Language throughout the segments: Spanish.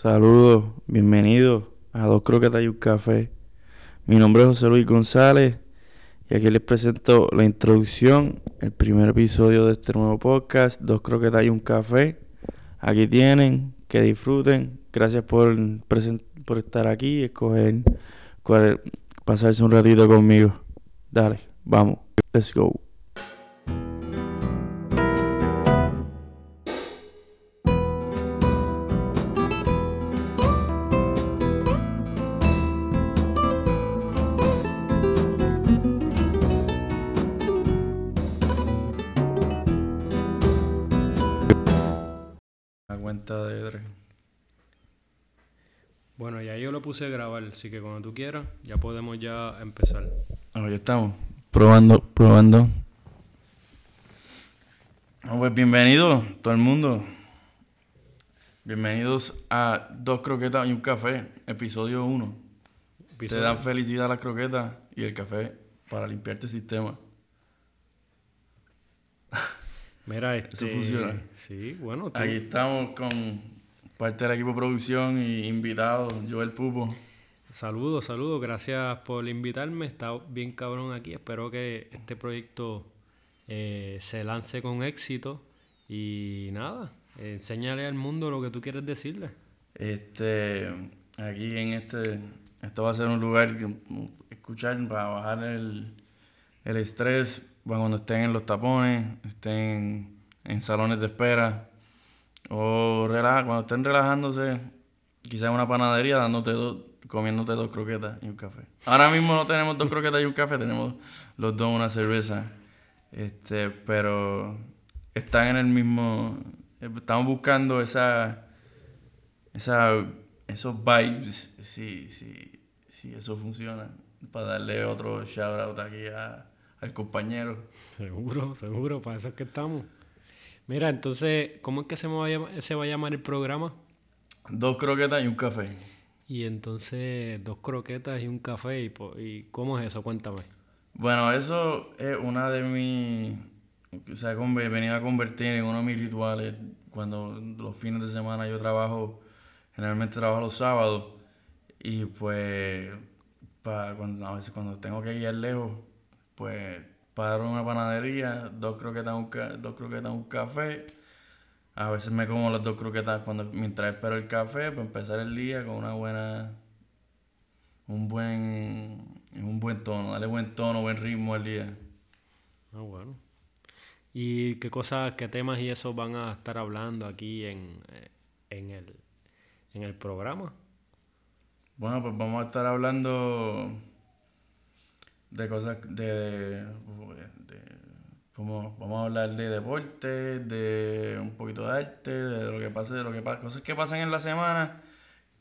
saludos, bienvenidos a Dos Croquetas y un Café. Mi nombre es José Luis González y aquí les presento la introducción, el primer episodio de este nuevo podcast, Dos Croquetas y un Café. Aquí tienen, que disfruten. Gracias por, por estar aquí y escoger pasarse un ratito conmigo. Dale, vamos, let's go. Puse grabar, así que cuando tú quieras, ya podemos ya empezar. Ah, ya estamos. Probando, probando. Pues bienvenido todo el mundo. Bienvenidos a Dos Croquetas y un Café, episodio 1. Te dan felicidad las croquetas y el café para limpiarte el sistema. Mira, este... Eso funciona. Sí, bueno. Aquí estamos con parte del equipo de producción y invitado, Joel Pupo. Saludos, saludos, gracias por invitarme. Está bien cabrón aquí. Espero que este proyecto eh, se lance con éxito. Y nada, enséñale al mundo lo que tú quieres decirle. Este, aquí en este, esto va a ser un lugar que escuchar para bajar el, el estrés cuando estén en los tapones, estén en salones de espera, o relaja, cuando estén relajándose, quizás en una panadería dándote dos, comiéndote dos croquetas y un café. Ahora mismo no tenemos dos croquetas y un café, tenemos los dos una cerveza. Este, pero están en el mismo. Estamos buscando esa. esa esos vibes. Si, sí, sí, eso funciona. Para darle otro shout out aquí al compañero. Seguro, seguro, para eso es que estamos. Mira, entonces, ¿cómo es que se, va, a se va a llamar el programa? Dos croquetas y un café. Y entonces, dos croquetas y un café. ¿Y, cómo es eso? Cuéntame. Bueno, eso es una de mis... Se ha venido a convertir en uno de mis rituales. Cuando los fines de semana yo trabajo, generalmente trabajo los sábados. Y pues, para cuando, a veces cuando tengo que ir lejos, pues paro en una panadería, dos croquetas, un dos croquetas, un café. A veces me como las dos croquetas cuando mientras espero el café para empezar el día con una buena un buen un buen tono, darle buen tono, buen ritmo al día. Ah, bueno. ¿Y qué cosas, qué temas y eso van a estar hablando aquí en, eh, en, el, en el programa? Bueno, pues vamos a estar hablando de cosas de, como vamos a hablar de deporte, de un poquito de arte, de lo que pase, de lo que pasa, cosas que pasan en la semana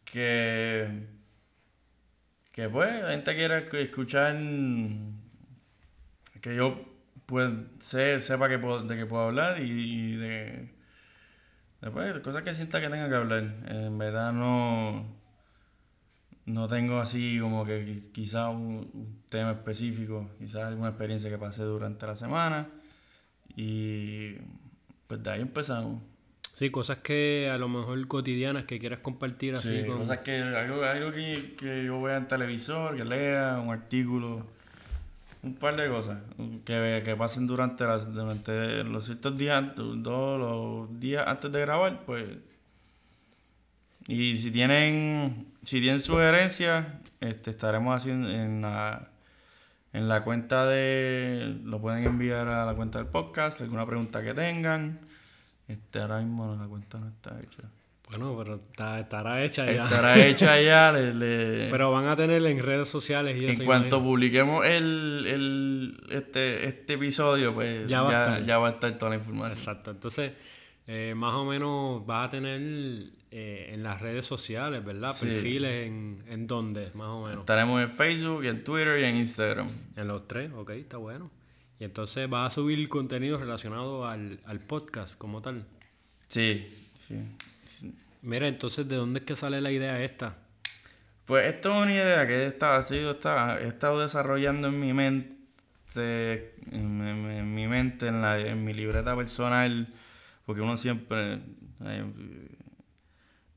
que que pues la gente quiera escuchar que yo pues sepa que de qué puedo hablar y, de, pues, de cosas que sienta que tenga que hablar. En verdad no no tengo así como que quizá un, tema específico, quizás alguna experiencia que pasé durante la semana. Y pues de ahí empezamos. Sí, cosas que a lo mejor cotidianas que quieras compartir así. Sí, cosas que, algo, algo que, que, yo vea en televisor, que lea, un artículo, un par de cosas que, que pasen durante, las, durante los ciertos días, todos los días antes de grabar, pues y si tienen, si tienen sugerencias, este, estaremos haciendo en la, en la cuenta de, lo pueden enviar a la cuenta del podcast, alguna pregunta que tengan. Este, ahora mismo la cuenta no está hecha. Bueno, pero estará hecha ya. Estará hecha ya. Pero van a tener en redes sociales y En cuanto publiquemos el, el, este, este episodio, pues ya va, ya, va a estar toda la información. Exacto. Entonces, eh, más o menos va a tener eh, en las redes sociales, ¿verdad? Perfiles en, en dónde, más o menos. Estaremos en Facebook, en Twitter y en Instagram. En los tres, ok, está bueno. Y entonces va a subir contenido relacionado al, podcast como tal. Sí, sí, Mira, entonces, ¿de dónde es que sale la idea esta? Pues esto es una idea que he estado, he estado desarrollando en mi mente, en, mi mente, en, la, en mi libreta personal, porque uno siempre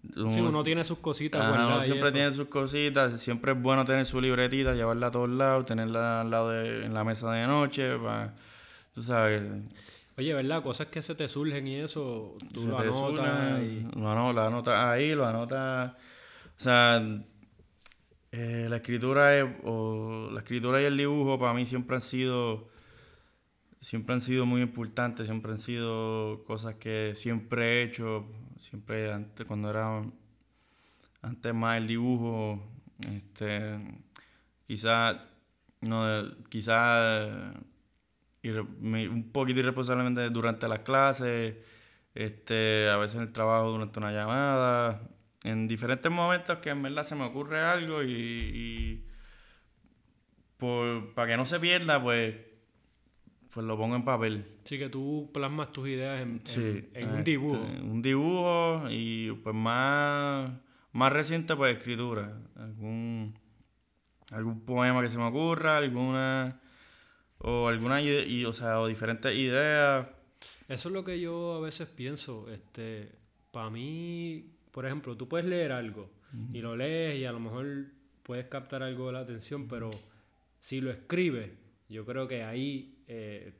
Sí, uno tiene sus cositas Ajá, uno siempre tiene sus cositas. Siempre es bueno tener su libretita, llevarla a todos lados, tenerla al lado de, en la mesa de noche, para, tú sabes... Oye, ¿verdad? Cosas que se te surgen y eso, tú lo anotas. y... Lo, lo anotas ahí, lo anotas... O sea, eh, la escritura es, o la escritura y el dibujo para mí siempre han sido siempre han sido muy importantes, siempre han sido cosas que siempre he hecho, siempre antes cuando era antes más el dibujo, este quizás no quizás un poquito irresponsablemente durante las clases, este, a veces en el trabajo durante una llamada, en diferentes momentos que en verdad se me ocurre algo y, para que no se pierda, pues, pues lo pongo en papel. Sí, que tú plasmas tus ideas en, en, un eh, dibujo. un dibujo y pues más, más reciente, pues escritura. Algún, algún poema que se me ocurra, alguna o alguna y, o sea, o diferentes ideas. Eso es lo que yo a veces pienso. Este, para mí, por ejemplo, tú puedes leer algo y lo lees y a lo mejor puedes captar algo de la atención, pero si lo escribes, yo creo que ahí eh,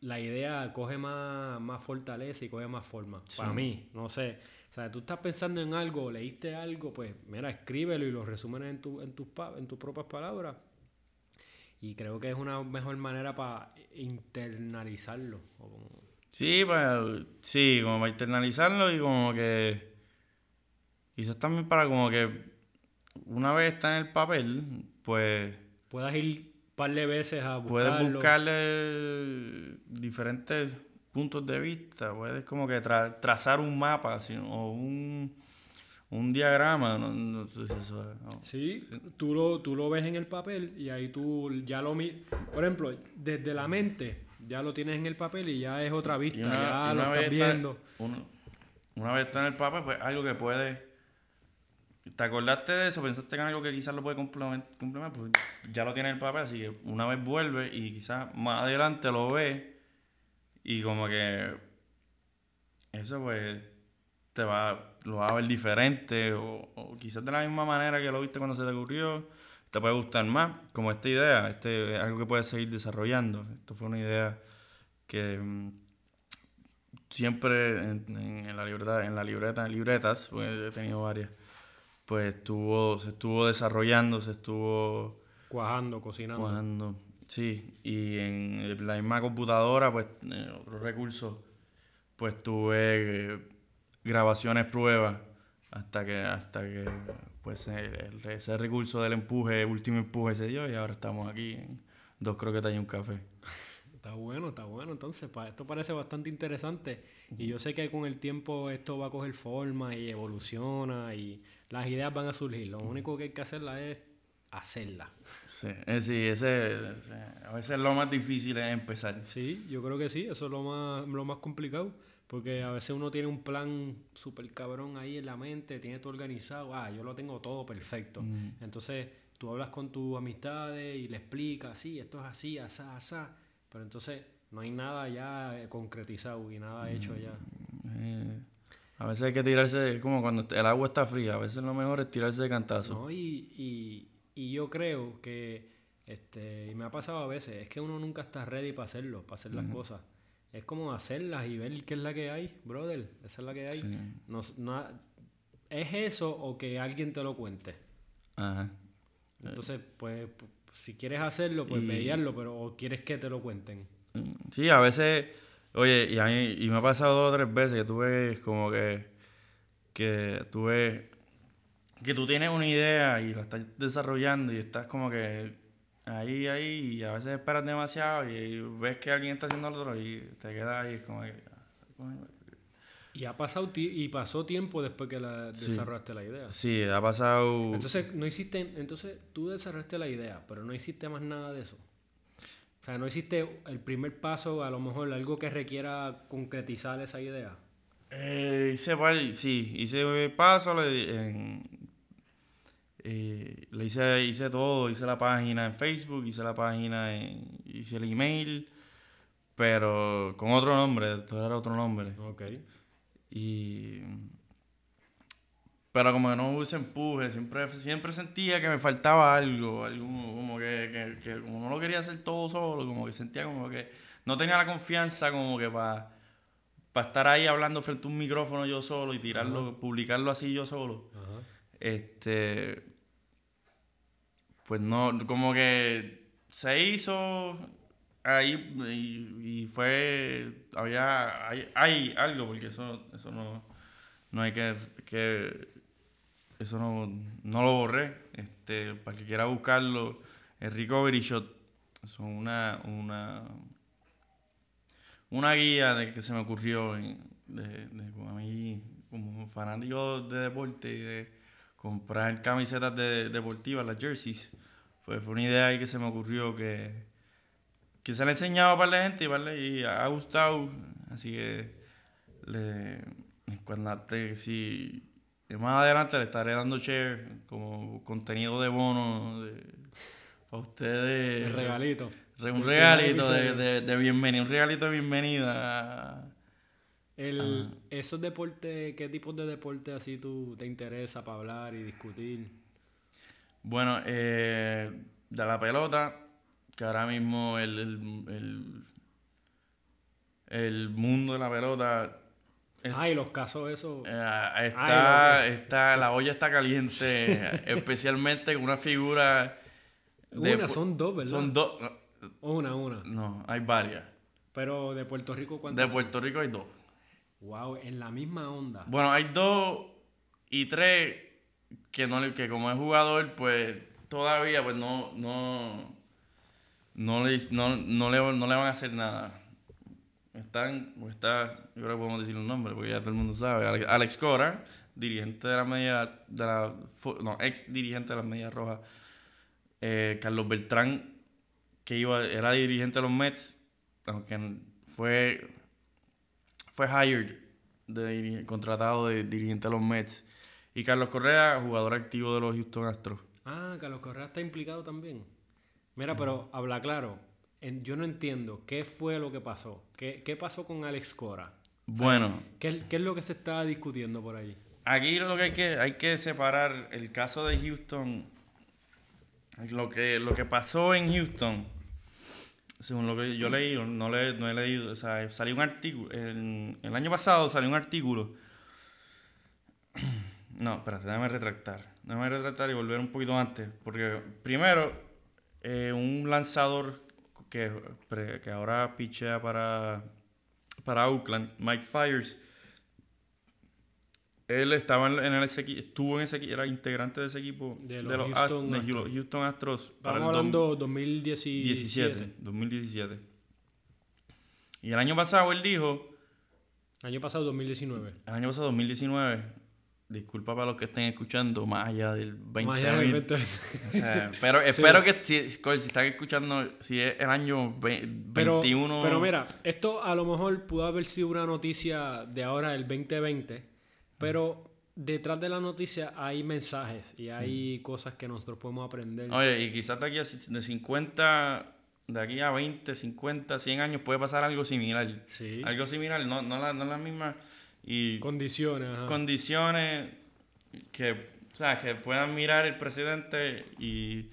la idea coge más, más fortaleza y coge más forma. Para mí, no sé. O sea, tú estás pensando en algo, leíste algo, pues mira, escríbelo y lo resumen en, tu, en, tus, en tus propias palabras. Y creo que es una mejor manera para internalizarlo. Sí, pues, sí, como para internalizarlo y como que Quizás también para como que una vez está en el papel, pues... Puedas ir par de veces a buscarlo. Puedes buscarle diferentes puntos de vista, puedes como que trazar un mapa o un, un diagrama, no, sé si eso Sí, tú lo, tú lo ves en el papel y ahí tú ya lo... Por ejemplo, desde la mente ya lo tienes en el papel y ya es otra vista, ya lo estás viendo. una vez está en el papel, pues algo que puedes ¿Te acordaste de eso? ¿Pensaste en algo que quizás lo puede complementar? Pues ya lo tiene en el papel, así que una vez vuelve y quizás más adelante lo ve y como que eso pues te va, lo va a ver diferente o, quizás de la misma manera que lo viste cuando se te ocurrió, te puede gustar más, como esta idea, este algo que puedes seguir desarrollando. Esto fue una idea que mm, siempre en, la libreta, en la libreta, en libretas, pues he tenido varias pues estuvo, se estuvo desarrollando, se estuvo... Cuajando, cocinando. Cuajando, sí. Y en la misma computadora, pues, otro recurso, pues tuve eh, grabaciones pruebas hasta que, hasta que pues ese recurso del empuje, último empuje se dio y ahora estamos aquí en dos croquetas y un café. Está bueno, está bueno. Entonces, esto parece bastante interesante. Y yo sé que con el tiempo esto va a coger forma y evoluciona y las ideas van a surgir. Lo único que hay que hacerla es hacerla. Sí, eh, sí ese, a veces lo más difícil es empezar. Sí, yo creo que sí, eso es lo más, lo más complicado. Porque a veces uno tiene un plan súper cabrón ahí en la mente, tiene todo organizado, ah, yo lo tengo todo perfecto. Entonces tú hablas con tus amistades y le explicas, sí, esto es así, asá, asá. Pero entonces no hay nada ya concretizado y nada hecho ya. Eh, a veces hay que tirarse, como cuando el agua está fría, a veces lo mejor es tirarse de cantazo. No, y, y, y yo creo que, este, y me ha pasado a veces, es que uno nunca está ready para hacerlo, para hacer las cosas. Es como hacerlas y ver qué es la que hay, brother, esa es la que hay. No, ¿Es eso o que alguien te lo cuente? Ajá. Entonces, pues, si quieres hacerlo, pues y... pero o quieres que te lo cuenten. Sí, a veces Oye, y, a mí, y me ha pasado dos o tres veces que tú ves como que, que tú ves que tú tienes una idea y la estás desarrollando y estás como que ahí, ahí, y a veces esperas demasiado y ves que alguien está haciendo lo otro y te quedas ahí como que... Y ha pasado y pasó tiempo después que la desarrollaste la idea. Sí, ha pasado. Entonces no hiciste, entonces tú desarrollaste la idea, pero no hiciste más nada de eso. O sea, no existe el primer paso, a lo mejor algo que requiera concretizar esa idea. Eh, hice, sí, hice paso, le, eh, le hice, hice todo, hice la página en Facebook, hice la página, en, hice el email, pero con otro nombre, todo era otro nombre. Ok. Y... pero como que no hubo ese empuje, siempre, siempre sentía que me faltaba algo, algo como que, que, que como no lo quería hacer todo solo, como que sentía como que no tenía la confianza como que para para estar ahí hablando frente a un micrófono yo solo y tirarlo, publicarlo así yo solo. Este pues no, como que se hizo ahí y, fue había hay, hay, algo porque eso eso no no hay que, que eso no, no lo borré. Este para que quiera buscarlo el Recovery Shot son una una una guía de que se me ocurrió de, de, a mí como fanático de deporte y de comprar camisetas de, deportivas, las jerseys, pues fue una idea que se me ocurrió que, que se le enseñaba para la gente para, y ha gustado, así que le, cuando si más adelante le estaré dando share como contenido de bono de, para ustedes. El regalito un regalito de, de, bienvenida, un regalito de bienvenida. El, ¿Esos deportes, qué tipos de deportes así tú te interesa para hablar y discutir? Bueno, eh, de la pelota, que ahora mismo el, el, el, mundo de la pelota... Ay, los casos esos... Eh, está, está, la olla está caliente, especialmente con una figura... una, son dos, ¿verdad? Son dos una, una. No, hay varias. Pero de Puerto Rico, ¿cuántas? De Puerto Rico hay dos. Wow, en la misma onda. Bueno, hay dos y tres que no que como es jugador, pues todavía pues no no no le, no, no le, no le van a hacer nada. Están, o está, yo creo que podemos decir un nombre, porque ya todo el mundo sabe. Alex Cora, dirigente de la media, de la, no, ex dirigente de las medias rojas. Eh, Carlos Beltrán, que iba, era dirigente de los Mets, aunque fue, fue hired, de, contratado de dirigente de los Mets. Y Carlos Correa, jugador activo de los Houston Astros. Ah, Carlos Correa está implicado también. Mira, pero habla claro. Yo no entiendo qué fue lo que pasó. ¿Qué, qué pasó con Alex Cora? Bueno. ¿qué, ¿qué, es lo que se está discutiendo por ahí? Aquí lo que hay que, hay que separar el caso de Houston. Lo que, lo que pasó en Houston según lo que yo leí, no, le, no he leído, o sea, salió un artículo, el, el año pasado salió un artículo. No, espérate, déjame retractar. Déjame retractar y volver un poquito antes. Porque primero, eh, un lanzador que, que ahora pichea para, para Oakland, Mike Fires, él estaba en, el estuvo en ese equipo, era integrante de ese equipo de los, Houston, Astros. Estamos hablando 2017. 2017. Y el año pasado él dijo... Año pasado 2019. El año pasado 2019. Disculpa para los que estén escuchando más allá del 2020. pero espero que si, si, están escuchando, si es el año 21... Pero mira, esto a lo mejor pudo haber sido una noticia de ahora, el 2020 pero detrás de la noticia hay mensajes y hay cosas que nosotros podemos aprender. Oye, y quizás de aquí a de 50, de aquí a 20, 50, 100 años puede pasar algo similar. Sí. Algo similar, no, no, la, no las mismas y condiciones. Condiciones que, o sea, que puedan mirar el presidente y,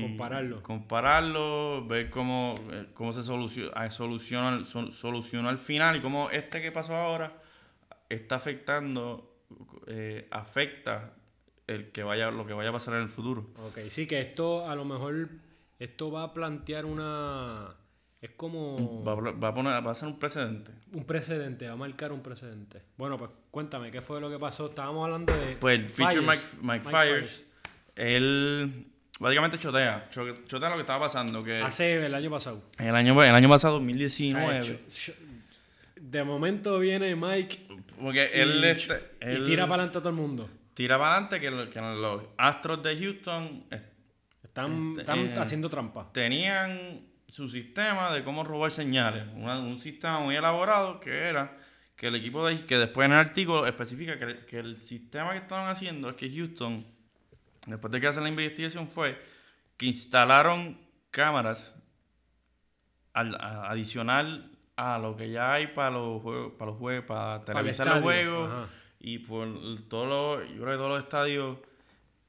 compararlo. Compararlo, ver cómo, eh, cómo se soluciona, soluciona, solucionó al final y cómo este que pasó ahora está afectando, eh, afecta el que vaya, lo que vaya a pasar en el futuro. Ok, sí que esto a lo mejor, esto va a plantear una... Es como... Va, a poner, va a ser un precedente. Un precedente, va a marcar un precedente. Bueno, pues cuéntame, ¿qué fue lo que pasó? Estábamos hablando de... Pues el feature Mike, Mike, Fires, él básicamente chotea, chotea lo que estaba pasando. Que Hace el año pasado. El año, el año pasado, 2019. de momento viene Mike porque él, y tira para adelante a todo el mundo. Tira para adelante que, los Astros de Houston están, están eh, haciendo trampa. Tenían su sistema de cómo robar señales. un sistema muy elaborado que era que el equipo de que después en el artículo especifica que, el sistema que estaban haciendo es que Houston, después de que hacen la investigación, fue que instalaron cámaras al, adicional a lo que ya hay para los juegos, para los juegos, para televisar los juegos y por todos los, yo creo que todos los estadios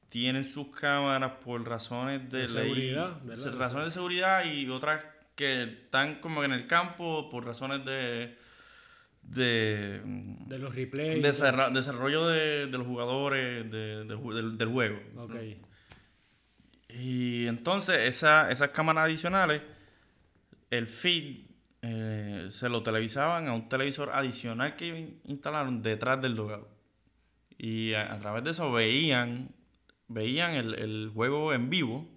tienen sus cámaras por razones de, De ley- seguridad, ¿verdad? razones de seguridad y otras que están como en el campo por razones de de, De los replays. desarrollo de, de los jugadores de- de ju- del, del juego. Ok. Y entonces esa- esas cámaras adicionales, el feed eh, se lo televisaban a un televisor adicional que instalaron detrás del logout. Y a, a través de eso veían, veían el, el juego en vivo.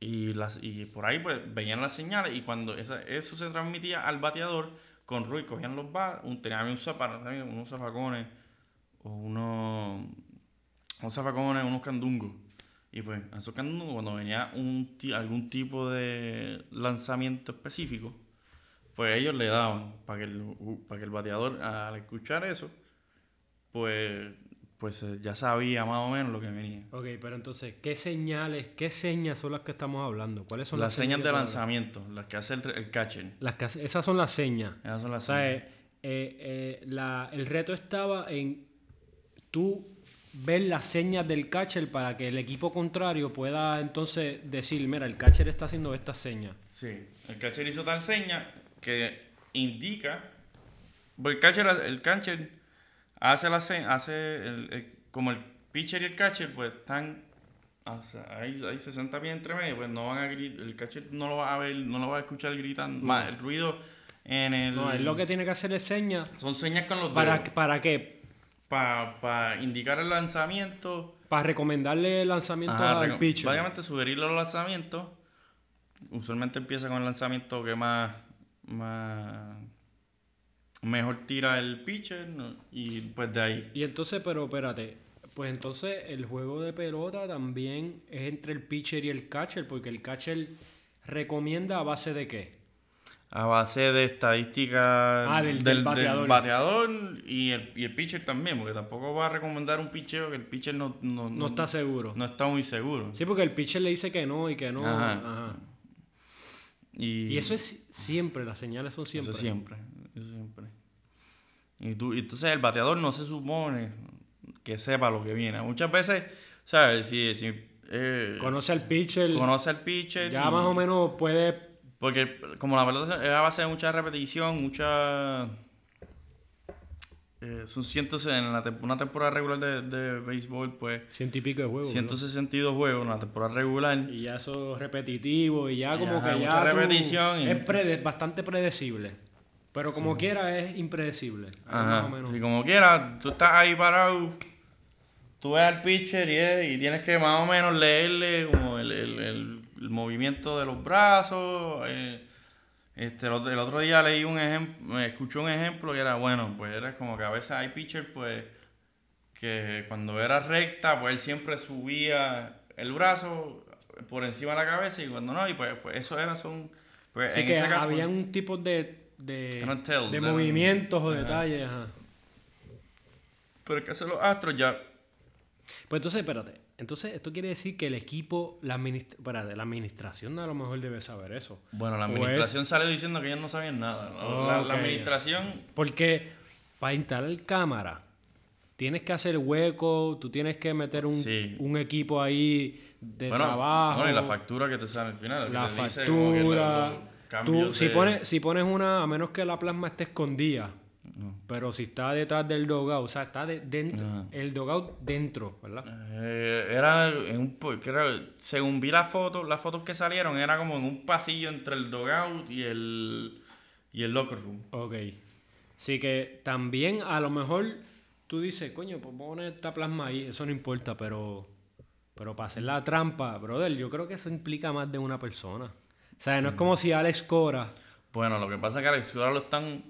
Y, las, y por ahí pues veían las señales y cuando esa- eso se transmitía al bateador, con Rui cogían los bats, un, tenían un zapa- unos zafacones o unos, unos zafacones, unos candungos. Y pues esos candungos cuando venía un, algún tipo de lanzamiento específico, pues ellos le daban para que el, para que el bateador al escuchar eso, pues, pues eh, ya sabía más o menos lo que venía. Ok, pero entonces, ¿qué señales, qué señas son las que estamos hablando? ¿Cuáles son Las señas que de lanzamiento, las que hace el, el catcher. Las que hace- esas son las señas. Esas son O las sea, señas. eh, eh, la- el reto estaba en tú ver las señas del catcher para que el equipo contrario pueda entonces decir, mira, el catcher está haciendo estas señas. Sí, el catcher hizo tal seña que indica. Porque el catcher, el catcher hace la hace el- el- como el pitcher y el catcher, pues están. hace- Hay, hay 60 pies entre medio, pues no van a gritar. El catcher no lo va a ver, no lo va a escuchar gritando. Más el ruido en el. No, él lo que tiene que hacer es señas. Son señas con los ¿Para, dedos. ¿Para qué? Para indicar el lanzamiento. Para recomendarle el lanzamiento Ajá, al pitcher. Básicamente sugerir los lanzamientos. Usualmente empieza con el lanzamiento que más, más mejor tira el pitcher ¿no? y pues de ahí. Y entonces, pero espérate, pues entonces el juego de pelota también es entre el pitcher y el catcher, porque el catcher recomienda a base de qué? A base de estadísticas Ah, del- del bateador. bateador y, el, y el pitcher también, porque tampoco va a recomendar un pitcheo que el pitcher no, no, No está seguro. no está muy seguro. Sí, porque el pitcher le dice que no y que no. Ajá. Ajá. Y, Y eso es siempre, las señales son siempre. Eso siempre, eso siempre. Y tú, y entonces el bateador no se supone que sepa lo que viene. Muchas veces, ¿sabes? Si, si eh, Conoce al pitcher, conoce al pitcher. ya y- más o menos puede. Porque como la pelota es a base de mucha repetición, mucha... eh, son 160 en la tem- una temporada regular de, de béisbol, pues Ciento y pico de juegos. 162 juegos en la temporada regular. Y ya eso es repetitivo y ya como que ya. mucha tú- repetición y- Es prede- bastante predecible. Pero como quiera es impredecible. Ajá. más o menos. Si como quiera, tú estás ahí parado, tú ves al pitcher y, es- y tienes que más o menos leerle como el, el- el- el movimiento de los brazos. eh, este, el, otro, el otro día leí un ejemplo, escuché un ejemplo que era, bueno, pues era como que a veces hay pitchers pues que cuando era recta, pues él siempre subía el brazo por encima de la cabeza y cuando no, y pues, pues eso era, son, pues en que ese caso... había un tipo de, de, de movimientos o detalles. ajá. Pero es que hacer los astros ya... Pues entonces, espérate. Entonces, esto quiere decir que el equipo, la, administ- espérate, la administración a lo mejor debe saber eso. Bueno, la administración salió diciendo que ellos no sabían nada. La, administración, Porque para instalar cámara, tienes que hacer hueco, tú tienes que meter un, Sí. un equipo ahí de bueno, trabajo. bueno, y la factura que te sale al final. la dice Tú, si, de- pones, si pones una, a menos que la plasma esté escondida, No. pero si está detrás del dogout, o sea, está de- dentro, Ajá. el dogout dentro, ¿verdad? Eh, era en un era- según vi las fotos, las fotos que salieron, era como en un pasillo entre el dogout y el y el locker room. Ok. Así que también a lo mejor tú dices, coño, pues poner esta plasma ahí, eso no importa, pero, pero para hacer la trampa, brother, yo creo que eso implica más de una persona. O sea, no es como si Alex Cora, Bueno, lo que pasa es que Alex ahora lo están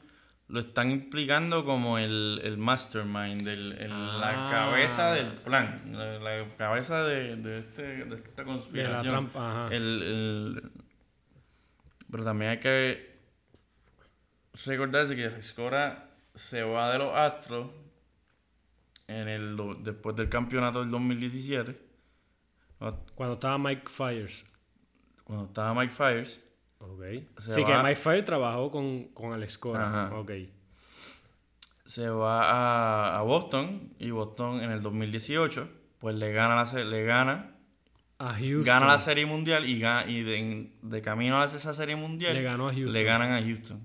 lo están implicando como el, el mastermind, el, el- la Ah. cabeza del plan, la, la cabeza de, de, este, de esta de conspiración. la trampa, ajá. El, el- pero también hay que recordarse que Riscora se va de los Astros en el, después del campeonato del 2017, Cuando estaba Mike Fires. Cuando estaba Mike Fires. Ok. Así que Mike Fires trabajó con, con Alex Cora. Ajá. Ok. se va a, a Boston y Boston en el 2018 pues le gana la, le gana A Houston. gana la serie mundial y, ga- y de, de camino a esa serie mundial Le ganó a Houston. le ganan a Houston.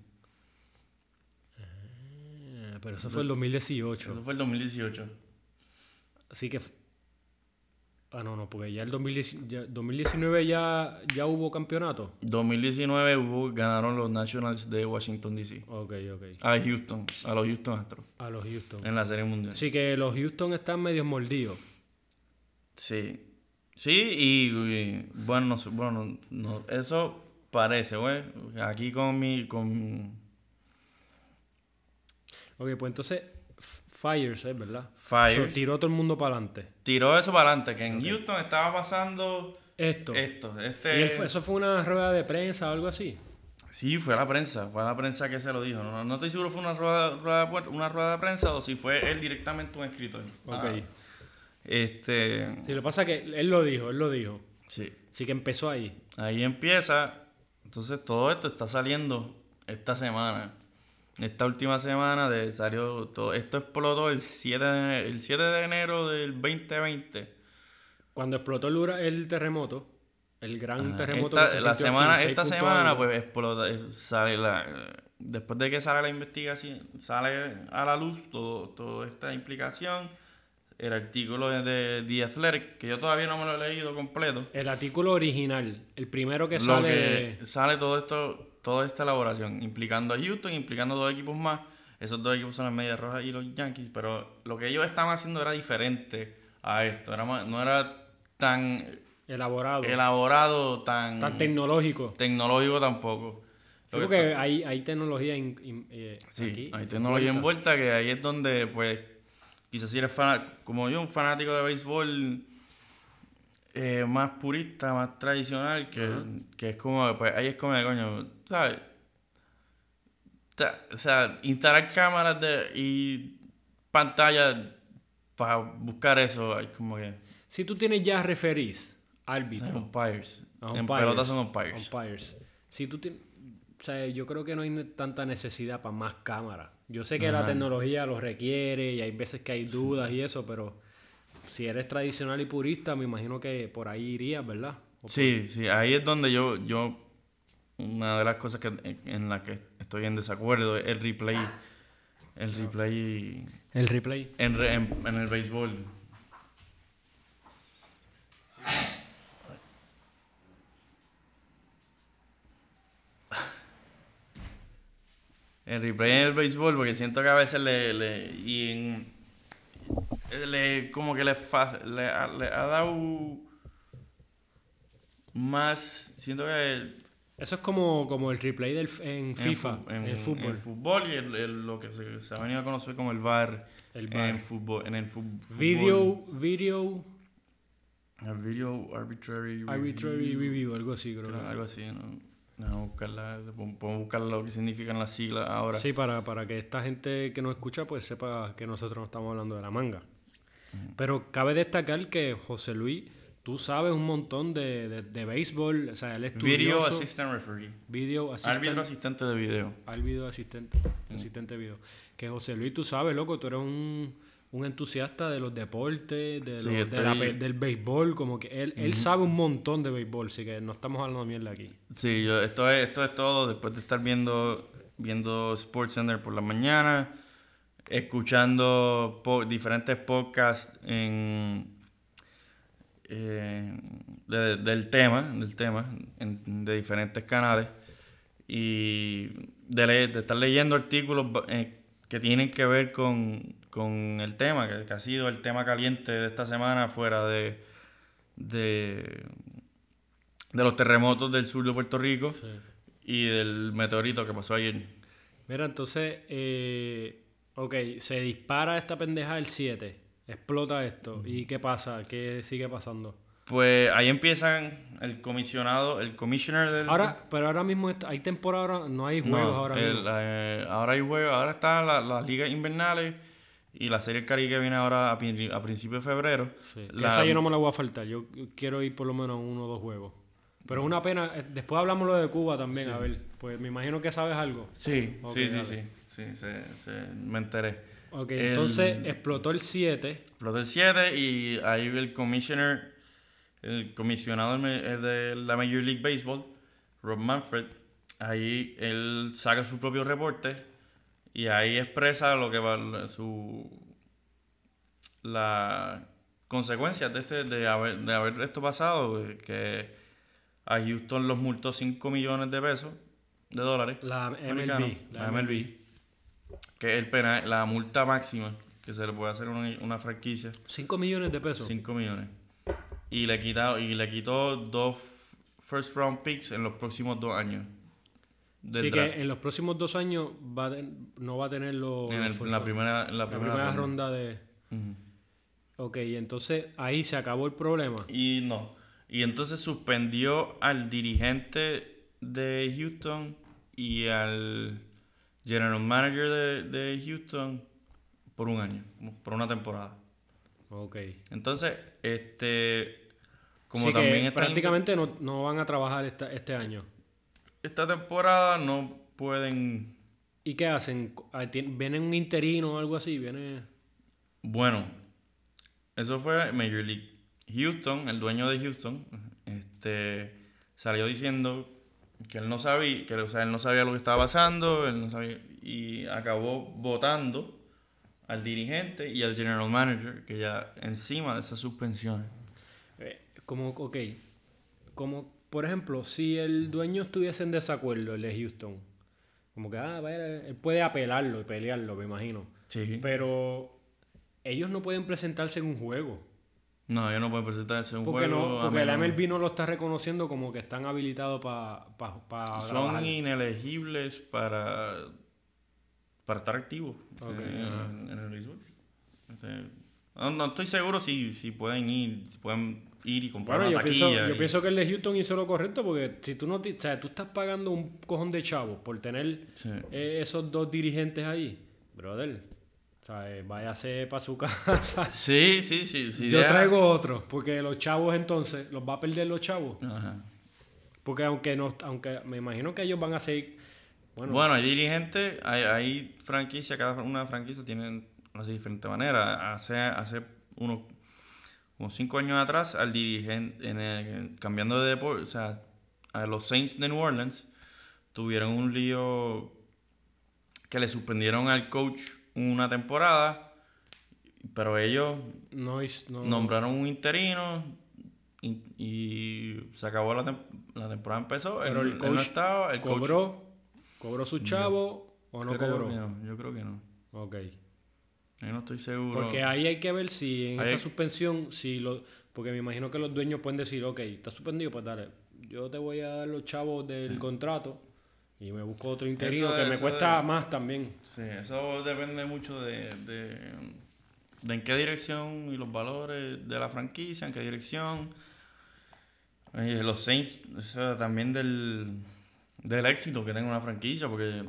Eh, pero eso fue el 2018. Eso fue el 2018. Así que. Ah, no, no, porque ya el 2010 ya- 2019 ya, ya hubo campeonato. 2019 hubo, ganaron los Nationals de Washington DC. Ok, ok. A Houston, a los Houston Astros. A los Houston. En la serie mundial. Así que los Houston están medio mordidos. Sí. Sí, y, y, bueno, no, bueno no, no, eso parece, güey. Aquí con mi. Con Ok, pues entonces. Fires, ¿eh? ¿Verdad? Fires. So, tiró todo el mundo para adelante. tiró eso para adelante, que en Houston estaba pasando Esto. esto. ¿Y Este, él fue- eso fue una rueda de prensa o algo así? Sí, fue a la prensa, fue a la prensa que se lo dijo. No, no estoy seguro fue una rueda, rueda una rueda de prensa o si fue él directamente un escritor. Ok. Ah, este, Sí, lo que pasa es que él lo dijo, él lo dijo. sí. Así que empezó ahí. Ahí empieza. Entonces todo esto está saliendo esta semana. Esta última semana de salió todo esto explotó el 7 de, el 7 de enero del 2020. Cuando explotó el, el terremoto, el gran Ajá. terremoto Esta- que se la aquí, semana, 6 esta semana pues explota, eh, sale la después de que sale la investigación, sale a la luz todo, toda esta implicación. El artículo de, de The Athletic, que yo todavía no me lo he leído completo. El artículo original, el primero que lo sale... que sale todo esto, toda esta elaboración, implicando a Houston, implicando dos equipos más. Esos dos equipos son las Medias Rojas y los Yankees, pero lo que ellos estaban haciendo era diferente a esto. Era más- no era tan Elaborado, elaborado, tan, tan tecnológico. tecnológico tampoco. Lo que Porque hay, hay tecnología in- in- eh, Sí, aquí. hay tecnología envuelta. envuelta que ahí es donde, pues, quizás si eres fan, como yo, un fanático de béisbol eh, más purista, más tradicional, que, que es como, pues ahí es como, de, coño, ¿sabes? O sea, instalar cámaras de, y pantallas para buscar eso, es como que, Si tú tienes ya referís, árbitro, umpires. Ah, En pelotas son umpires. umpires. Si tú tienes... O sea, yo creo que no hay tanta necesidad para más cámaras. Yo sé que la tecnología lo requiere y hay veces que hay dudas y eso, pero si eres tradicional y purista, me imagino que por ahí irías, ¿verdad? Sí, sí, ahí es donde yo, yo, una de las cosas que, en, en la que estoy en desacuerdo es el replay, el replay El replay. en, re- en, en el béisbol. El replay en el béisbol, porque siento que a veces le, le y en, le como que le, fa- le, ha- le ha dado más, siento que Eso es como, como el replay del, en FIFA, en, en, el fútbol. en fútbol y el, el- lo que se, se ha venido a conocer como el VAR, El VAR. en fútbol, en el fútbol. Video, video El video arbitrary, arbitrary review, algo así creo. creo, que. algo así, ¿no? Vamos a buscarla, podemos buscar lo que significan las siglas ahora. Sí, para, para que esta gente que nos escucha pues sepa que nosotros no estamos hablando de la manga. Pero cabe destacar que José Luis, tú sabes un montón de, de, de béisbol, o sea, él es Video assistant referee. video Árbitro assistant, asistente de video. árbitro asistente, asistente de video. Que José Luis, tú sabes, loco, tú eres un, un entusiasta de los deportes, de, Sí, los- de la estoy- del béisbol, como que él, él sabe un montón de béisbol, así que no estamos hablando de mierda aquí. Sí, yo, esto, es, esto es todo después de estar viendo, viendo SportsCenter por la mañana, escuchando po- diferentes podcasts en, eh, de- del tema, del tema en- de diferentes canales y de, le- de estar leyendo artículos eh, que tienen que ver con, con el tema, que, que ha sido el tema caliente de esta semana fuera de, de, de los terremotos del sur de Puerto Rico y del meteorito que pasó ayer. Mira, entonces, eh, ok, se dispara esta pendeja el 7, explota esto, ¿y qué pasa? ¿Qué sigue pasando? Pues ahí empiezan el comisionado, el commissioner del... Ahora, pero ahora mismo está- hay temporada, no hay No, juegos ahora el- mismo. eh, ahora hay juegos, ahora están la- las ligas invernales y la serie del Caribe que viene ahora a, pri- a principios de febrero. Sí, La- esa yo no me la voy a faltar, yo quiero ir por lo menos a uno o dos juegos. Pero es una pena. eh, Después hablamos lo de Cuba también, a ver. Pues me imagino que sabes algo. Sí, sí, sí, sí, sí, se- se- me enteré. Ok, El- entonces explotó el 7. Explotó el 7 y ahí el commissioner, el comisionado de eh, de la Major League Baseball, Rob Manfred, ahí él saca su propio reporte y ahí expresa lo que va su las consecuencias de este de haber, de haber esto pasado, que a Houston los multó 5 millones de pesos de dólares La MLB. la MLB, que es el pena, la multa máxima que se le puede hacer a una, una franquicia, 5 millones de pesos. 5 millones. Y le, quitado, y le quitó dos first round picks en los próximos dos años. Así draft. que en los próximos dos años va a ten- no va a tener los. en, el- los en la primera, en la la primera, primera ronda. ronda de. Ujú. Ok, entonces ahí se acabó el problema. Y no. Y entonces suspendió al dirigente de Houston y al general manager de, de Houston por un año, por una temporada. Ok. Entonces, este, como también que prácticamente no, no van a trabajar esta- este año. esta temporada no pueden, ¿Y qué hacen? Ah, ¿Viene un interino o algo así? ¿Viene...? bueno, eso fue Major League. Houston, el dueño de Houston, este, salió diciendo que él no sabía, que o sea, él no sabía lo que estaba pasando, él no sabía, y acabó votando al dirigente y al general manager, que ya encima de esas suspensiones. Eh, como, ok. Como, por ejemplo, si el dueño estuviese en desacuerdo, el de Houston, como que, ah, vaya, él puede apelarlo y pelearlo, me imagino. Sí. Pero ellos no pueden presentarse en un juego. No, ellos no pueden presentarse en un Porque, juego. no, porque la MLB no lo está reconociendo como que están habilitados para pa, pa son trabajar. inelegibles para, para estar activos eh, en, en el béisbol. Este, no, no estoy seguro si, si pueden ir, si pueden ir y comprar Bueno, una yo pienso, yo que el de Houston hizo lo correcto porque si tú no, o sea, tú estás pagando un cojón de chavos por tener Sí. eh, esos dos dirigentes ahí, brother, sea, váyase para su casa. Sí, sí, sí. sí, Yo traigo otro, porque los chavos entonces, los va a perder los chavos. Ajá. Porque aunque no, aunque me imagino que ellos van a seguir, bueno, Bueno, hay dirigentes, hay, hay franquicias, cada una franquicia tiene una diferente manera. Hace, hace unos como cinco años atrás, al dirigente, en el- cambiando de deporte, o sea, a los Saints de New Orleans, tuvieron un lío que le suspendieron al coach una temporada, pero ellos no, hiz- no- nombraron un interino y, y se acabó la, tem- la temporada, empezó, Pero el él coach no estaba, el coach cobró, cobró su chavo o no creo cobró. no, yo creo que no. Ok. Yo no estoy seguro. Porque ahí hay que ver si en Ahí- esa suspensión, si lo, porque me imagino que los dueños pueden decir, ok, está suspendido, pues dale, yo te voy a dar los chavos del contrato y me busco otro interino Eso- que me cuesta es- más también. Sí, eso depende mucho de, de, de en qué dirección y los valores de la franquicia, en qué dirección. Eh, los Saints, eso también del, del éxito que tenga una franquicia, porque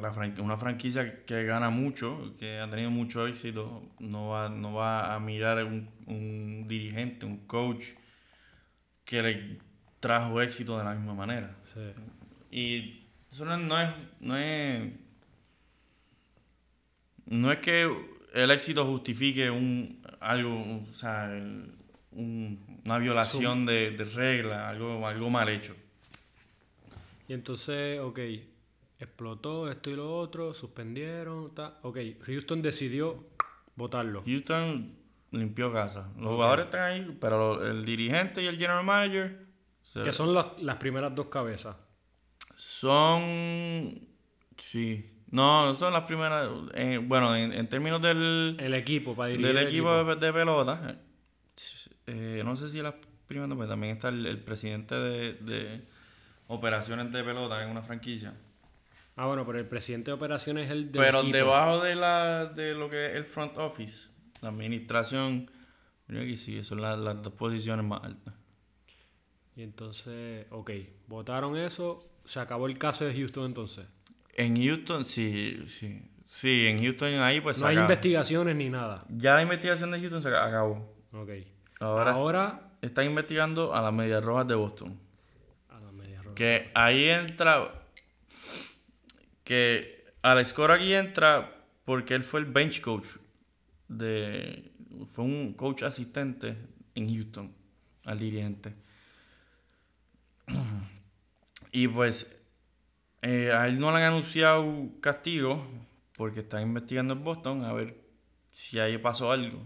la fran- una franquicia que gana mucho, que ha tenido mucho éxito, no va, no va a mirar un, un dirigente, un coach que le trajo éxito de la misma manera. Sí. Y eso no, es, no es. No es que el éxito justifique un algo, o sea, el- un- una violación de, de reglas, algo, algo mal hecho. Y entonces, ok, explotó esto y lo otro, suspendieron, ta, ok, Houston decidió votarlo. Houston limpió casa. Los jugadores están ahí, pero el dirigente y el general manager se- Que son las, las primeras dos cabezas. Son. Sí. No, son las primeras. eh, bueno, en, en términos del. El equipo, para dirigir del el equipo de, de pelota, eh, no sé si las primeras, pero también está el, el presidente de, de operaciones de pelota en una franquicia. Ah, bueno, pero el presidente de operaciones es el del pero equipo. debajo de la de lo que es el front office, la administración, yo aquí sí, son las, las dos posiciones más altas. Y entonces, ok, votaron eso, se acabó el caso de Houston entonces. En Houston, sí, sí. Sí, en Houston ahí pues No hay acaba. investigaciones ni nada. Ya la investigación de Houston se acabó. Ok. Ahora Ahora, están investigando a las Medias Rojas de Boston. Que ahí entra. Que Alex Cora aquí entra porque él fue el bench coach. De, fue un coach asistente en Houston al dirigente. Y pues eh, a él no le han anunciado castigo porque están investigando en Boston a ver si ahí pasó algo.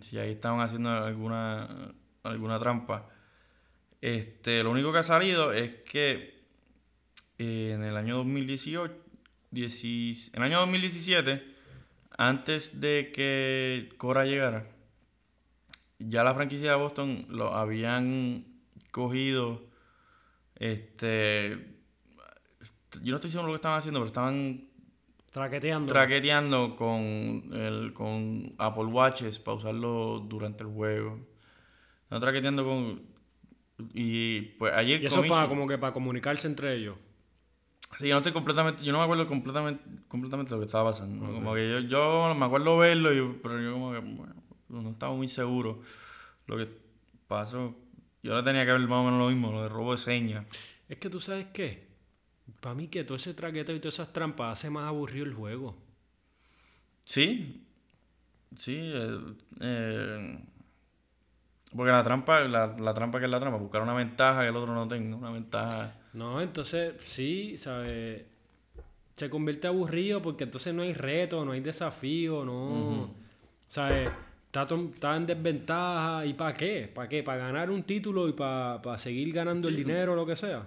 Si ahí estaban haciendo alguna, alguna trampa. Este, lo único que ha salido es que eh, en el año 2018, en el año 2017, antes de que Cora llegara, ya la franquicia de Boston lo habían cogido. Este. Yo no estoy seguro lo que estaban haciendo, pero estaban Traqueteando. traqueteando con, el, con Apple Watches para usarlo durante el juego. Estaban traqueteando con. Y pues ayer y eso para como que para comunicarse entre ellos. Sí, yo no estoy completamente, yo no me acuerdo completamente, completamente lo que estaba pasando. Como que yo, yo me acuerdo verlo, y, pero yo como que bueno, no estaba muy seguro lo que pasó. Yo le tenía que ver más o menos lo mismo, lo de robo de señas. Es que tú sabes qué. Para mí que todo ese traqueteo y todas esas trampas hace más aburrido el juego. Sí, sí, eh, eh, porque la trampa, la, la trampa que es la trampa, buscar una ventaja que el otro no tenga, una ventaja. No, entonces sí, ¿sabes? Se convierte aburrido porque entonces no hay reto, no hay desafío, no. ¿Sabes? Está, está en desventaja. ¿Y para qué? ¿Para qué? ¿Para ganar un título y para seguir ganando el dinero o lo que sea?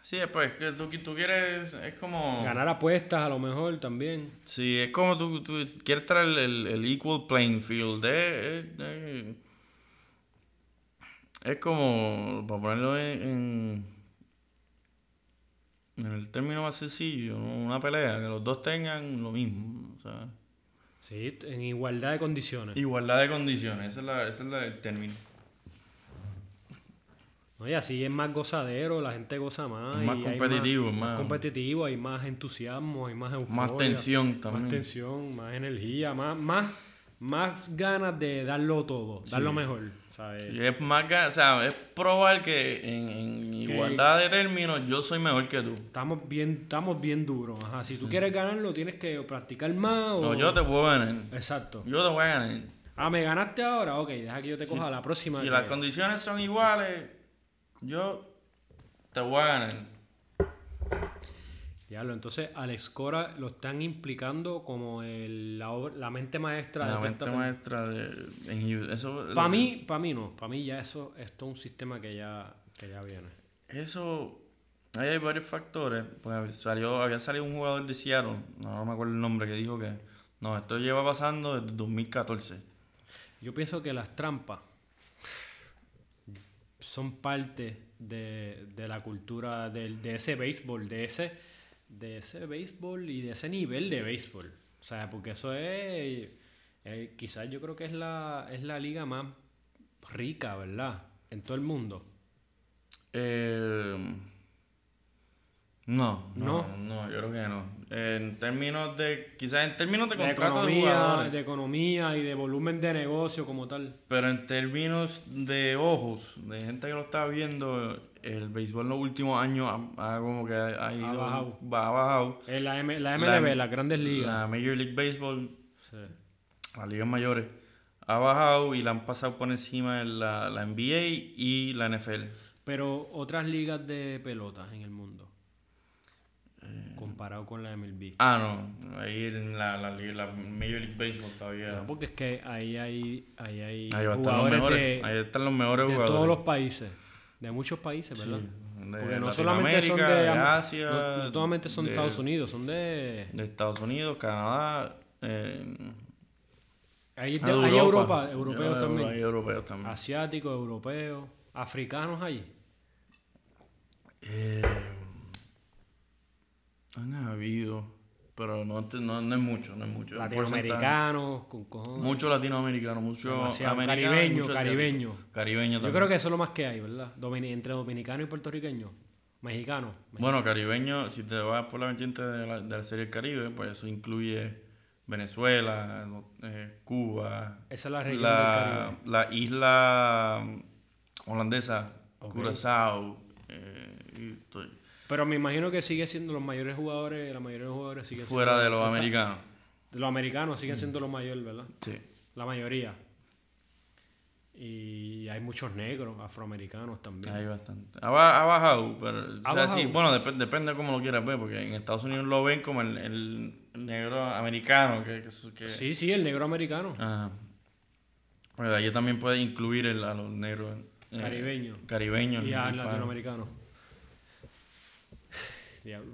Sí, pues que tú, tú quieres, es como... Ganar apuestas a lo mejor también. Sí, es como tú, tú quieres traer el, el, el equal playing field. Es, es- es- es como, para ponerlo en, en, en el término más sencillo, ¿no? una pelea, que los dos tengan lo mismo. O sea, Sí, en igualdad de condiciones. igualdad de condiciones, ese es, la, ese es la- el término. ¿no? Y así es más gozadero, la gente goza más. Es más y hay competitivo, más, más- competitivo, hay más entusiasmo, hay más euforia. Más tensión también. Más tensión, más energía, más, más, más ganas de darlo todo, dar lo mejor. ¿Sabes? Sí, es más, o sea, es probar que en, en igualdad de términos yo soy mejor que tú. Estamos bien, estamos bien duros. Ajá. Si tú quieres ganarlo, tienes que practicar más o... No, yo te puedo ganar. Exacto. Yo te voy a ganar. Ah, me ganaste ahora, ok, deja que yo te coja la próxima. Si que- las condiciones son iguales, yo te voy a ganar. Diablo, entonces Alex Cora lo están implicando como el- la, la mente maestra La de mente maestra de en. Eso, Para mí, para mí no, para mí ya eso es todo un sistema que ya, que ya viene. Eso. Ahí hay varios factores. Pues salió, había salido un jugador de Seattle, no, no me acuerdo el nombre, que dijo que. No, esto lleva pasando desde 2014. Yo pienso que las trampas son parte de, de la cultura del- de, ese béisbol, de ese, de ese béisbol y de ese nivel de béisbol. O sea, porque eso es, eh, quizás yo creo que es la, es la liga más rica, ¿verdad? En todo el mundo. Eh, no, no, ¿No? no, yo creo que no. En términos de. Quizás en términos de De contrato de, economía, jugadores. de economía y de volumen de negocio como tal. Pero en términos de ojos, de gente que lo está viendo, el béisbol en los últimos años ha, ha como que ha, ha ido. bajado. ha bajado. Eh, La, M- la MLB, La- las grandes ligas. La Major League Baseball, Sí. las ligas mayores, ha bajado y la han pasado por encima de la, la NBA y la NFL. Pero otras ligas de pelotas en el mundo. Eh. Comparado con la MLB. Ah, no, ahí en la, la, la Major League Baseball todavía. No, porque es que ahí hay, ahí hay Ahí estar los jugadores mejores. de, ahí están los mejores de jugadores. todos los países. De muchos países, Sí, ¿verdad? de Porque no solamente son de, Asia, no, no solamente son de de- Estados Unidos, son de... de Estados Unidos, Canadá, eh, Hay, de- de hay Europa, europeos también. Hay europeos también. Asiáticos, europeos, africanos hay. Eh, han habido, pero no, no, no es mucho, no es mucho. Latinoamericanos, con porcentaje. cojones. Mucho latinoamericano, mucho Demasiado. americano y Caribeño, Yo creo que eso es lo más que hay, ¿verdad? Entre dominicano y puertorriqueño. Mexicano. Bueno, caribeño, si te vas por la vertiente de la, de la serie del Caribe, pues eso incluye Venezuela, eh, Cuba, Esa es la región la, del Caribe. la isla holandesa, Ok. Curazao, Eh, Pero me imagino que sigue siendo los mayores jugadores, la mayoría de los jugadores siguen Fuera de los americanos. De los americanos siguen siendo los mayores, ¿verdad? Sí. La mayoría. Y hay muchos negros, afroamericanos también. Hay bastante. Ha, bajado, pero. ¿Ha bajado? Sí, bueno, depende de cómo lo quieras ver, porque en Estados Unidos lo ven como el, el, negro americano. Que, que, Sí, sí, el negro americano. Ajá. Pues allí también puede incluir el, a los negros. Eh, caribeños. Caribeños. Y a latinoamericanos. Diablo.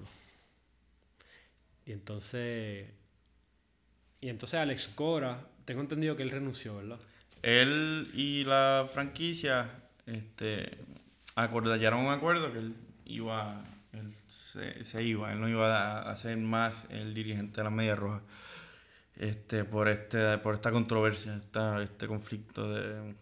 Y entonces. Y entonces Alex Cora, tengo entendido que él renunció, ¿verdad? él y la franquicia este, acordaron un acuerdo que él iba, él se, iba, él no iba a, ser más el dirigente de la Media Roja este, por, este, por esta controversia, esta, este conflicto de,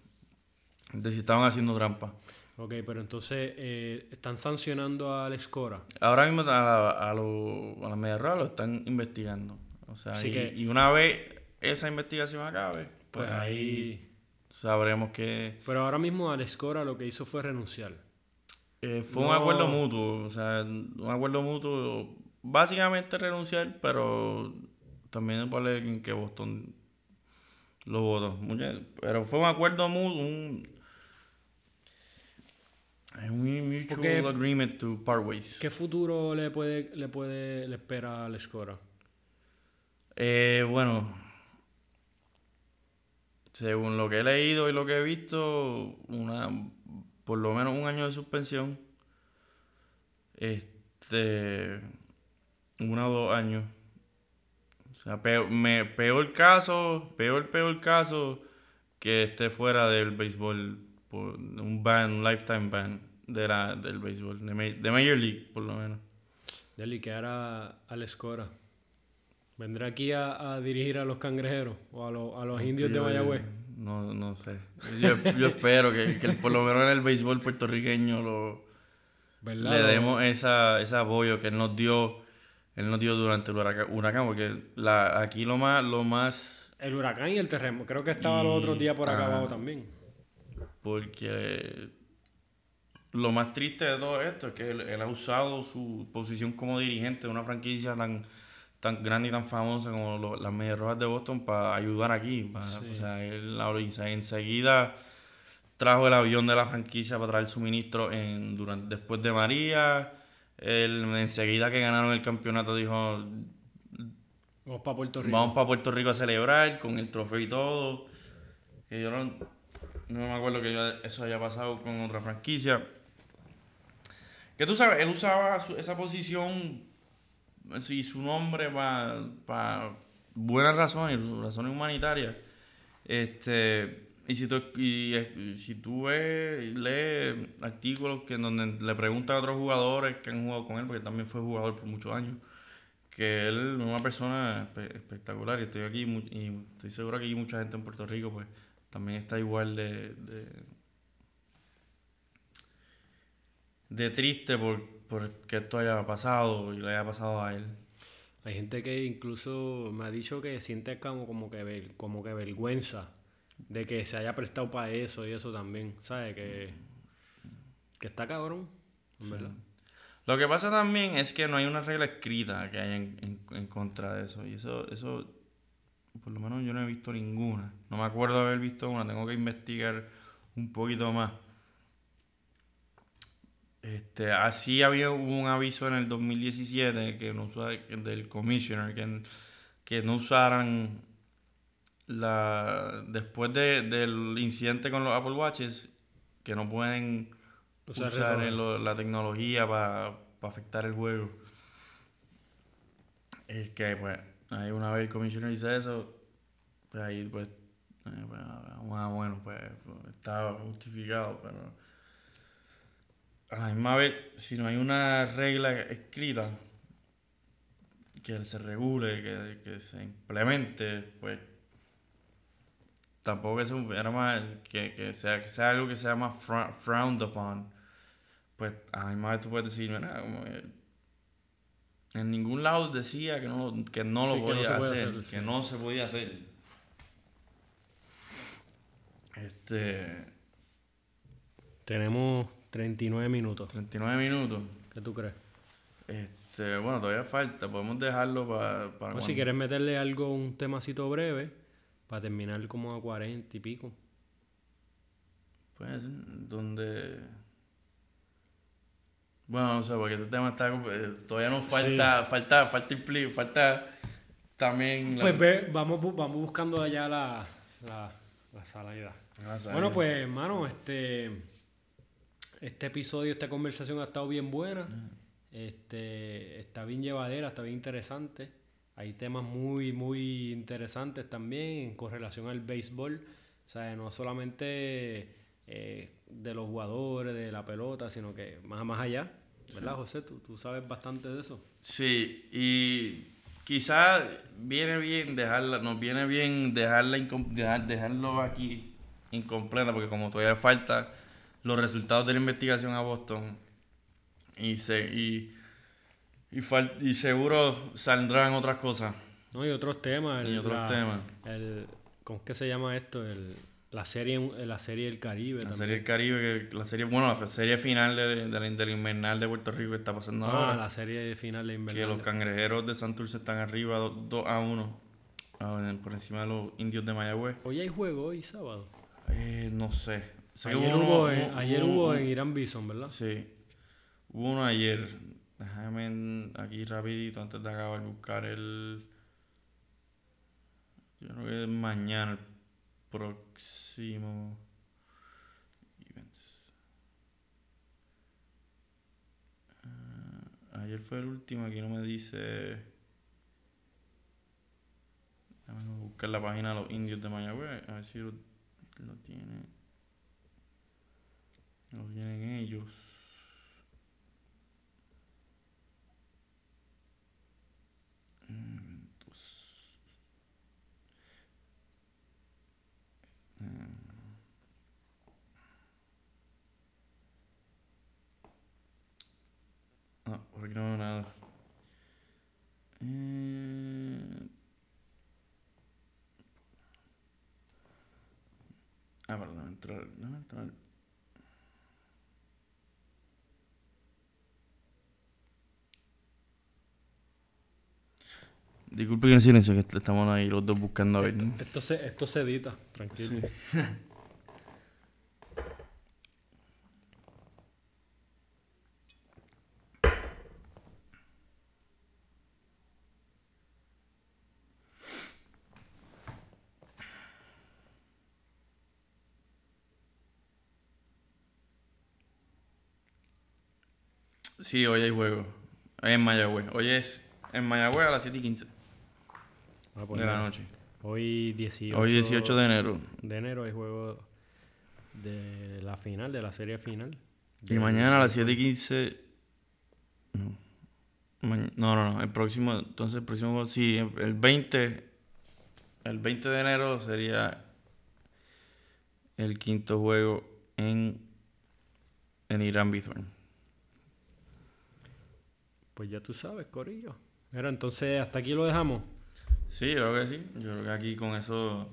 de si estaban haciendo trampa. Ok, pero entonces, eh, ¿están sancionando a Alex Cora? Ahora mismo a la, a, la Media Roja lo están investigando. O sea, y, y, una vez esa investigación acabe, pues, pues ahí sabremos que... Pero ahora mismo Alex Cora lo que hizo fue renunciar. Eh, fue un acuerdo mutuo, o sea, un acuerdo mutuo, básicamente renunciar, pero también vale en que Boston lo votó. Pero fue un acuerdo mutuo, un, un mutual agreement to part ways. ¿Qué futuro le puede, le puede, le espera a Alex Cora? Eh, bueno, según lo que he leído y lo que he visto, una, por lo menos un año de suspensión. Este. Uno o dos años. O sea, peor, me, peor caso, peor, peor caso que esté fuera del béisbol. Por un ban, un lifetime ban de la, del béisbol, de, Major League, por lo menos. Deli, que ahora Alex Cora. ¿Vendrá aquí a, dirigir a los cangrejeros o a, los indios de Mayagüez? No, no sé. Yo, espero que, por lo menos en el béisbol puertorriqueño lo, le demos esa, ese apoyo que él nos dio él nos dio durante el huracán, porque la, aquí lo más, lo más... El huracán y el terremoto. Creo que estaba los otros días por acabado también. Porque lo más triste de todo esto es que él ha usado su posición como dirigente de una franquicia tan tan grande y tan famosa como las Medias Rojas de Boston para ayudar aquí. O sea, él enseguida trajo el avión de la franquicia para traer suministro en, durante, después de María. Él, enseguida que ganaron el campeonato dijo... Vamos para Puerto Rico. Vamos para Puerto Rico a celebrar con el trofeo y todo. Que yo no, no me acuerdo que eso haya pasado con otra franquicia. Que tú sabes, él usaba esa posición si su nombre para buenas razones, razones humanitarias. Este, y si tú, y, si tú lees artículos que donde le preguntan a otros jugadores que han jugado con él, porque también fue jugador por muchos años, que él es una persona espectacular y estoy aquí y estoy seguro que hay mucha gente en Puerto Rico pues también está igual de, de, de triste por, porque esto haya pasado y le haya pasado a él. Hay gente que incluso me ha dicho que siente como, como, que, como que vergüenza de que se haya prestado para eso y eso también, ¿sabes? Que, que está cabrón, ¿verdad? Lo que pasa también es que no hay una regla escrita que haya en, en, contra de eso. Y eso, eso, por lo menos yo no he visto ninguna. No me acuerdo de haber visto una, tengo que investigar un poquito más. Este, así había un aviso en el 2017 que no del commissioner que, que no usaran la después del incidente con los Apple Watches que no pueden usar, la tecnología para afectar el juego. Es que pues ahí una vez el commissioner dice eso, pues ahí pues, eh, pues ah, bueno pues estaba justificado, pero a la misma vez, si no hay una regla escrita que se regule, que, se implemente, pues tampoco es un, más, que, que, sea, que sea algo que sea más frowned upon. Pues a la misma vez tú puedes decir, nada, como en ningún lado decía que no, que no lo podía hacer, que no se podía hacer. Este tenemos 39 minutos. 39 minutos. ¿Qué tú crees? Este, bueno, todavía falta. Podemos dejarlo para... para si quieres meterle algo, un temacito breve, para terminar como a 40 y pico. Pues, donde... Bueno, no sé, porque este tema está... Eh, todavía nos falta, falta, falta, falta, falta también... Pues vamos, vamos buscando allá la, la, la salida. Bueno, pues, hermano, este, este episodio, esta conversación ha estado bien buena. Este, está bien llevadera, está bien interesante. Hay temas muy, muy interesantes también con relación al béisbol. O sea, no solamente eh, de los jugadores, de la pelota, sino que más, más allá. ¿Verdad, José? ¿Tú, tú sabes bastante de eso. Sí, y quizás viene bien dejarla, nos viene bien dejarla dejarlo aquí incompleta, porque como todavía falta los resultados de la investigación a Boston y se y, y, seguro saldrán otras cosas. No, y otros temas. y otros temas. El, ¿Cómo qué se llama esto? El, la serie, la serie del Caribe. La serie del Caribe, que la serie, bueno, la serie final de, de la, Invernal de Puerto Rico está pasando ah, ahora. la serie final de Invernal. Que los cangrejeros de Santurce están arriba 2 a 1 por encima de los indios de Mayagüez. Hoy hay juego, hoy sábado. Eh, no sé. ayer hubo, en, ayer hubo en Irán Bison, ¿verdad? Sí. Hubo uno ayer. Déjame aquí rapidito antes de acabar buscar el... Yo creo que es mañana próximo ah, ayer fue el último, aquí no me dice. Vamos a buscar la página de los indios de Mayagüez, a ver si lo, lo tiene. Lo tienen ellos. No, por aquí no veo nada. Eh... Ah, perdón, entrar, no, entrar. Disculpe que el silencio, que estamos ahí los dos buscando a ver. Esto, se, esto se edita, tranquilo. Sí. Sí, hoy hay juego. en Mayagüez. Hoy es en Mayagüez a las 7 y 15 ah, pues de la noche. Hoy 18, hoy 18 de enero. De enero hay juego de la final, de la serie final. Y mañana a las 7 y 15. No. No, no, El próximo. Entonces, el próximo. Sí, el 20. El 20 de enero sería el quinto juego en, en Irán Bithorn. Pues ya tú sabes, Corillo. Pero entonces, ¿hasta aquí lo dejamos? Sí, yo creo que sí. Yo creo que aquí con eso.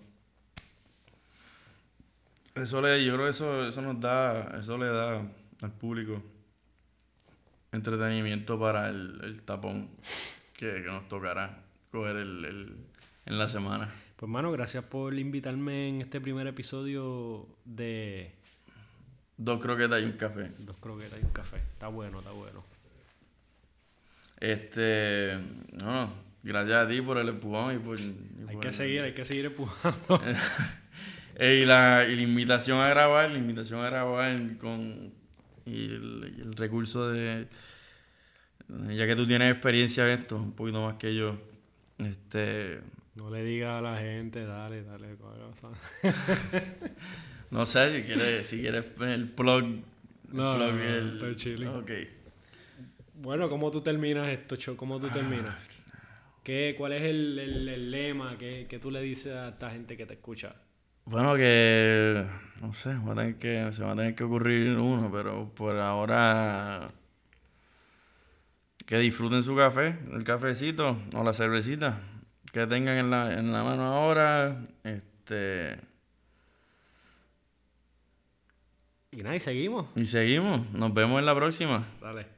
Eso le, yo creo que eso, eso nos da, eso le da al público entretenimiento para el, tapón que, nos tocará coger el, en la semana. Pues mano, gracias por invitarme en este primer episodio de... Dos croquetas y un café. Dos croquetas y un café. Está bueno, está bueno. Este, no, gracias a ti por el empujón y por... hay que seguir, hay que seguir empujando. y, la, y la invitación a grabar, la invitación a grabar con... Y el, recurso de... Ya que tú tienes experiencia en esto, un poquito más que yo, este... No le digas a la gente, dale, dale. no sé, si quieres, si quieres el plug... No, plug no, el, chile. Ok. Bueno, ¿cómo tú terminas esto, Cho? ¿Cómo tú terminas? ¿Qué, ¿Cuál es el, lema que, tú le dices a esta gente que te escucha? Bueno, que no sé, que, se va a tener que ocurrir uno, pero por ahora que disfruten su café, el cafecito o la cervecita que tengan en la, en la mano ahora, este Y nada, y seguimos. Y seguimos. Nos vemos en la próxima. Dale.